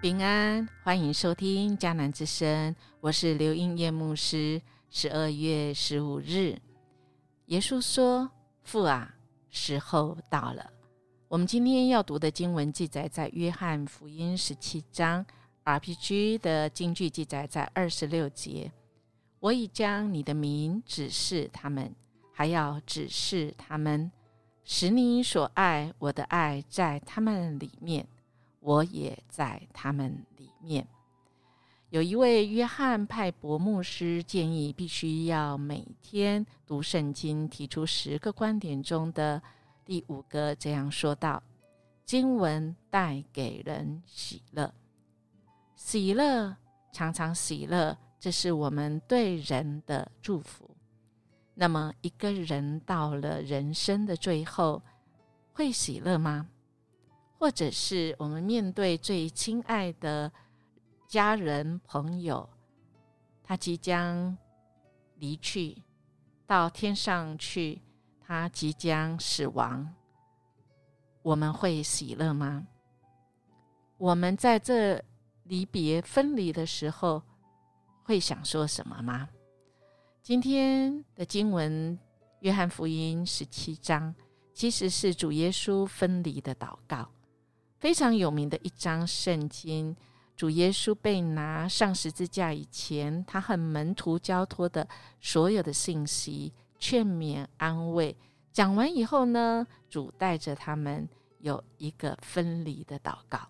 平安，欢迎收听迦南之声，我是刘英叶牧师。十二月十五日，耶稣说：“父啊，时候到了。”我们今天要读的经文记载在约翰福音十七章，RPG 的经句记载在二十六节。我已将你的名指示他们，还要指示他们，使你所爱我的爱在他们里面。我也在他们里面。有一位约翰派伯牧师建议，必须要每天读圣经，提出十个观点中的第五个，这样说道：“经文带给人喜乐，喜乐常常喜乐，这是我们对人的祝福。那么，一个人到了人生的最后，会喜乐吗？”或者是我们面对最亲爱的家人朋友，他即将离去到天上去，他即将死亡，我们会喜乐吗？我们在这离别分离的时候，会想说什么吗？今天的经文，约翰福音十七章，其实是主耶稣分离的祷告。非常有名的一章圣经，主耶稣被拿上十字架以前，他和门徒交托的所有的信息、劝勉、安慰，讲完以后呢，主带着他们有一个分离的祷告。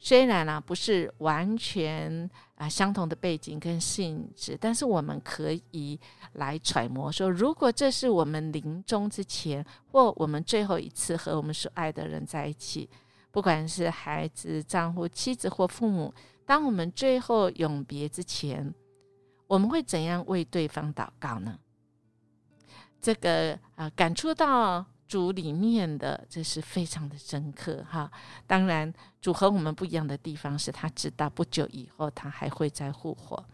虽然呢不是完全啊相同的背景跟性质，但是我们可以来揣摩说，如果这是我们临终之前，或我们最后一次和我们所爱的人在一起。不管是孩子、丈夫、妻子或父母，当我们最后永别之前，我们会怎样为对方祷告呢？这个啊，感触到主里面的，这是非常的深刻哈。当然，主和我们不一样的地方是他知道不久以后他还会再复活，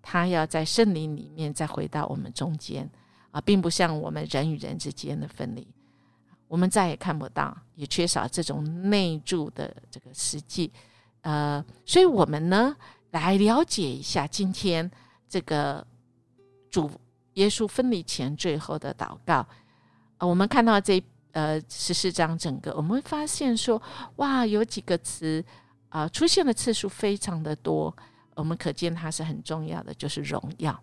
他要在圣灵里面再回到我们中间啊，并不像我们人与人之间的分离。我们再也看不到，也缺少这种内住的这个实际，呃，所以我们呢来了解一下今天这个主耶稣分离前最后的祷告。呃，我们看到这呃十四章整个，我们会发现说，哇，有几个词啊出现的次数非常的多，我们可见它是很重要的，就是荣耀。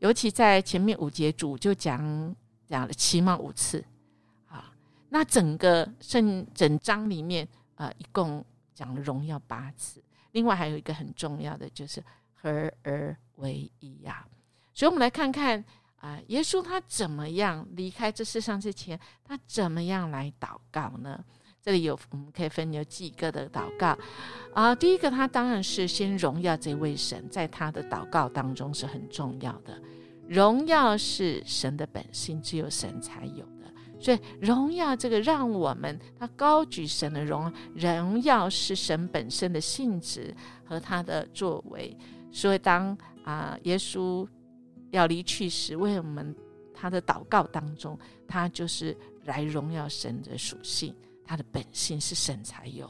尤其在前面五节主就讲讲了起码五次。那整个圣整章里面，呃，一共讲了荣耀八次。另外还有一个很重要的，就是合而为一呀。所以，我们来看看啊，耶稣他怎么样离开这世上之前，他怎么样来祷告呢？这里有我们可以分有几个的祷告啊。第一个，他当然是先荣耀这位神，在他的祷告当中是很重要的。荣耀是神的本性，只有神才有。所以荣耀这个让我们他高举神的荣荣耀是神本身的性质和他的作为。所以当啊耶稣要离去时，为我们他的祷告当中，他就是来荣耀神的属性，他的本性是神才有。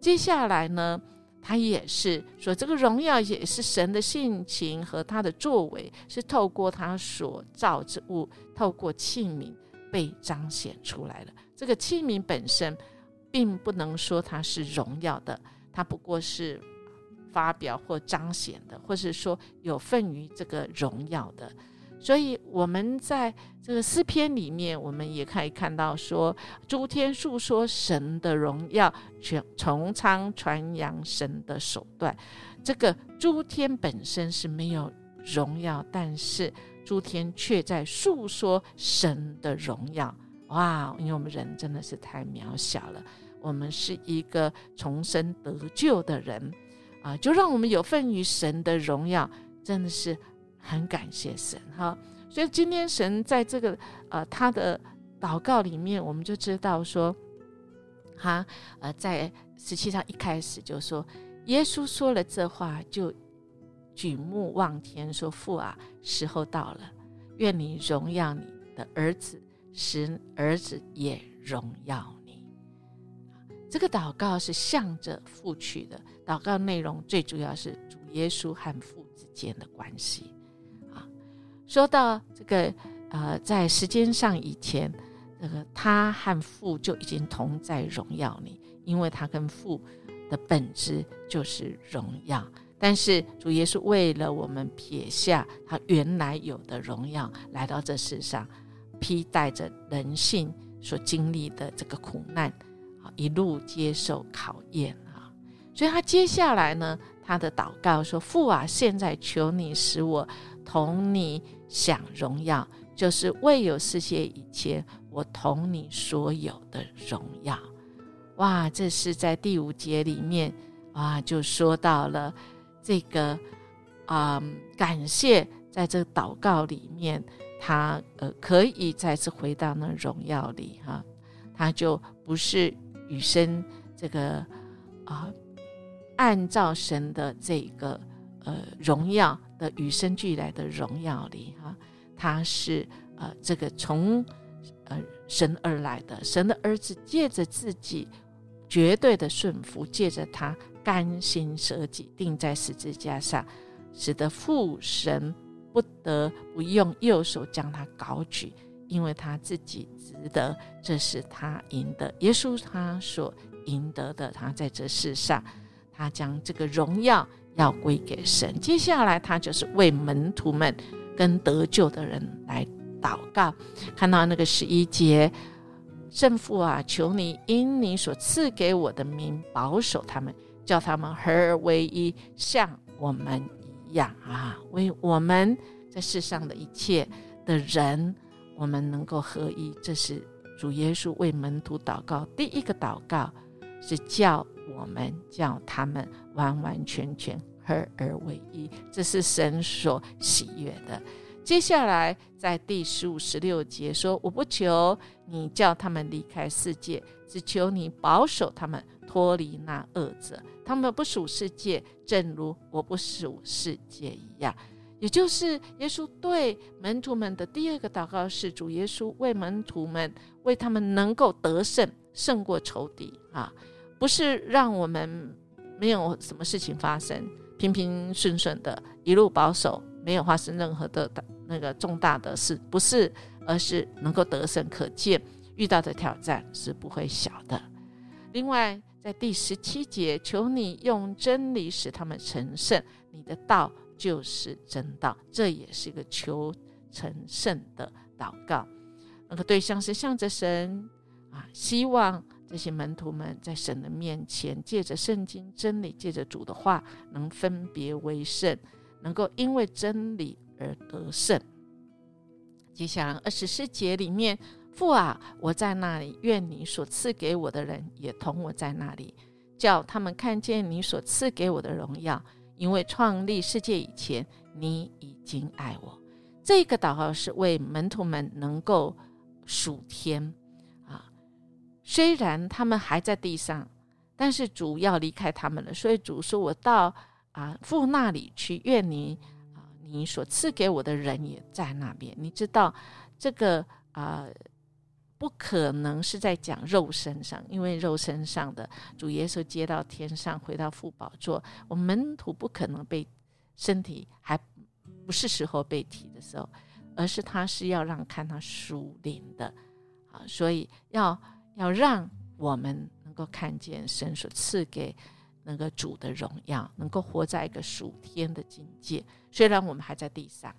接下来呢，他也是说这个荣耀也是神的性情和他的作为，是透过他所造之物，透过器皿。被彰显出来了。这个器皿本身，并不能说它是荣耀的，它不过是发表或彰显的，或是说有份于这个荣耀的。所以，我们在这个诗篇里面，我们也可以看到说，诸天述说神的荣耀，全从苍传扬神的手段。这个诸天本身是没有荣耀，但是。诸天却在诉说神的荣耀，哇！因为我们人真的是太渺小了，我们是一个重生得救的人啊，就让我们有份于神的荣耀，真的是很感谢神哈。所以今天神在这个呃他的祷告里面，我们就知道说，哈呃在十七章一开始就说，耶稣说了这话就。举目望天，说：“父啊，时候到了，愿你荣耀你的儿子，使儿子也荣耀你。”这个祷告是向着父去的，祷告内容最主要是主耶稣和父之间的关系。啊，说到这个，呃，在时间上以前，这个他和父就已经同在荣耀里，因为他跟父的本质就是荣耀。但是主耶稣为了我们撇下他原来有的荣耀，来到这世上，披戴着人性所经历的这个苦难。一路接受考验啊，所以他接下来呢，他的祷告说：“父啊，现在求你使我同你享荣耀，就是未有世界以前，我同你所有的荣耀。”哇，这是在第五节里面啊，就说到了这个啊，感谢在这个祷告里面，他呃可以再次回到那荣耀里哈，他就不是。与生这个啊，按照神的这个呃荣耀的与生俱来的荣耀里哈，他是呃这个从呃神而来的神的儿子，借着自己绝对的顺服，借着他甘心舍己，钉在十字架上，使得父神不得不用右手将他高举。因为他自己值得，这是他赢得。耶稣他所赢得的，他在这世上，他将这个荣耀要归给神。接下来，他就是为门徒们跟得救的人来祷告。看到那个十一节，圣父啊，求你因你所赐给我的名保守他们，叫他们合而为一，像我们一样啊，为我们在世上的一切的人。我们能够合一，这是主耶稣为门徒祷告第一个祷告，是叫我们叫他们完完全全合而为一，这是神所喜悦的。接下来在第十五、十六节说：“我不求你叫他们离开世界，只求你保守他们脱离那恶者。他们不属世界，正如我不属世界一样。”也就是耶稣对门徒们的第二个祷告是：主耶稣为门徒们，为他们能够得胜，胜过仇敌啊，不是让我们没有什么事情发生，平平顺顺的，一路保守，没有发生任何的那个重大的事，不是，而是能够得胜。可见遇到的挑战是不会小的。另外，在第十七节，求你用真理使他们成圣，你的道。就是真道，这也是一个求成圣的祷告。那个对象是向着神啊，希望这些门徒们在神的面前，借着圣经真理，借着主的话，能分别为圣，能够因为真理而得胜。接下来二十四节里面，父啊，我在那里，愿你所赐给我的人也同我在那里，叫他们看见你所赐给我的荣耀。因为创立世界以前，你已经爱我。这个祷告是为门徒们能够数天啊。虽然他们还在地上，但是主要离开他们了，所以主说：“我到啊父那里去，愿你啊你所赐给我的人也在那边。”你知道这个啊。不可能是在讲肉身上，因为肉身上的主耶稣接到天上，回到父宝座，我们门徒不可能被身体还不是时候被提的时候，而是他是要让看他属灵的啊，所以要要让我们能够看见神所赐给那个主的荣耀，能够活在一个属天的境界。虽然我们还在地上，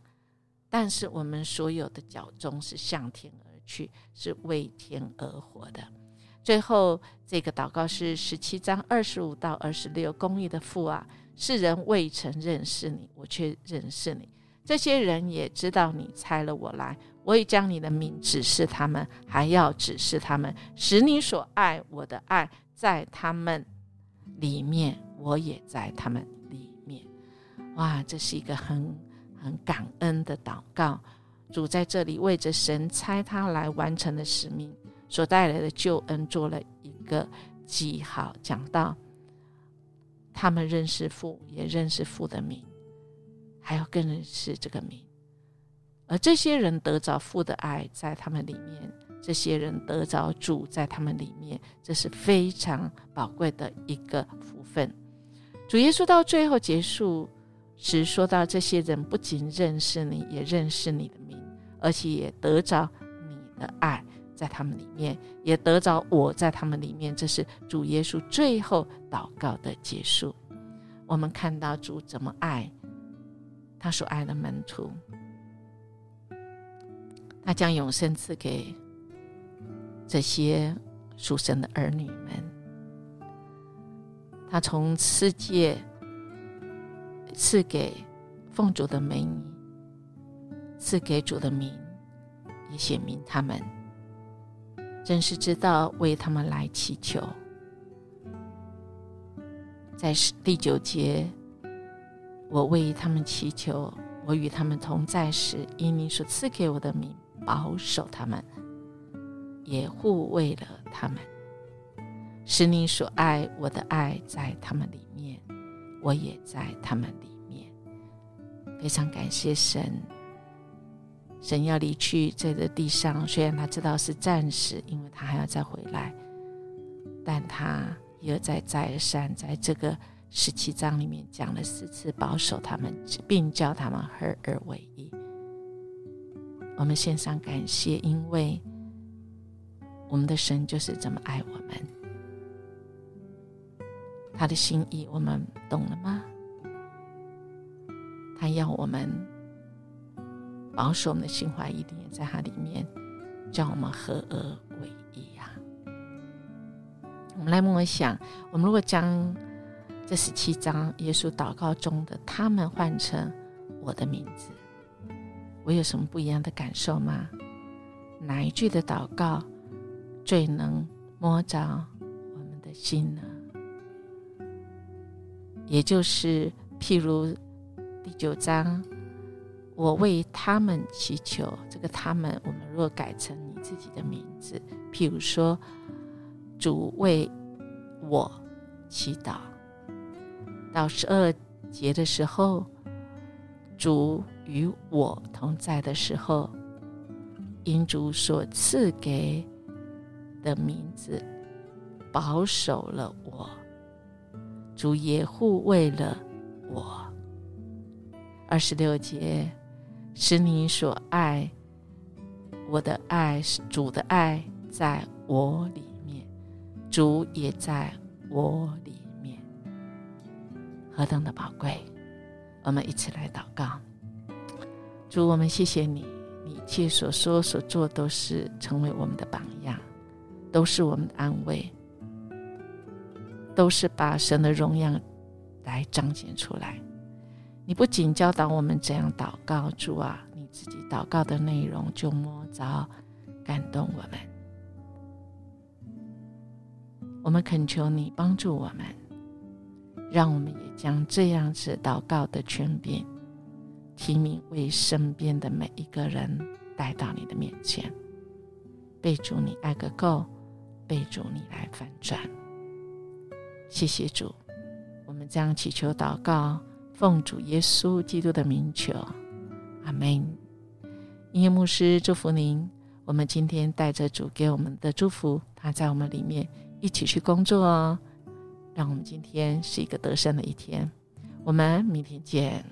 但是我们所有的脚中是向天而。去是为天而活的。最后这个祷告是十七章二十五到二十六，公义的父啊，世人未曾认识你，我却认识你；这些人也知道你差了我来，我已将你的名指示他们，还要指示他们，使你所爱我的爱在他们里面，我也在他们里面。哇，这是一个很很感恩的祷告。主在这里为着神差他来完成的使命所带来的救恩做了一个记号，讲到他们认识父，也认识父的名，还要更认识这个名。而这些人得着父的爱，在他们里面这些人得着主在他们里面，这是非常宝贵的一个福分。主耶稣到最后结束时说到：这些人不仅认识你，也认识你的名，而且也得着你的爱在他们里面，也得着我在他们里面。这是主耶稣最后祷告的结束。我们看到主怎么爱他所爱的门徒，他将永生赐给这些属神的儿女们。他从世界赐给奉主的美女，赐给主的名，也显明他们真是知道为他们来祈求。在第九节，我为他们祈求，我与他们同在时，因你所赐给我的名，保守他们，也护卫了他们，使你所爱我的爱在他们里面，我也在他们里面。非常感谢神，神要离去在这地上，虽然他知道是暂时，因为他还要再回来，但他。一而再，再而三，在这个十七章里面讲了四次保守他们，并叫他们合而为一。我们献上感谢，因为我们的神就是这么爱我们。他的心意我们懂了吗？他要我们保守我们的心怀一定也，在它里面，叫我们合而为一呀。我们来默想：我们如果将这十七章耶稣祷告中的他们换成我的名字，我有什么不一样的感受吗？哪一句的祷告最能摸着我们的心呢？也就是譬如第九章，我为他们祈求。这个他们，我们若改成你自己的名字，譬如说。主为我祈祷。到十二节的时候，主与我同在的时候，因主所赐给的名字保守了我，主也护卫了我。二十六节，使你所爱我的爱，主的爱在我里面。主也在我里面，何等的宝贵！我们一起来祷告。主，我们谢谢你，你一切所说所做都是成为我们的榜样，都是我们的安慰，都是把神的荣耀来彰显出来。你不仅教导我们怎样祷告，主啊，你自己祷告的内容就摸着感动我们。我们恳求你帮助我们，让我们也将这样子祷告的权柄提名为身边的每一个人带到你的面前，备主你爱个够，备主你来反转。谢谢主，我们将祈求祷告，奉主耶稣基督的名求，阿门。音乐牧师祝福您，我们今天带着主给我们的祝福，他在我们里面。一起去工作哦，让我们今天是一个得胜的一天。我们明天见。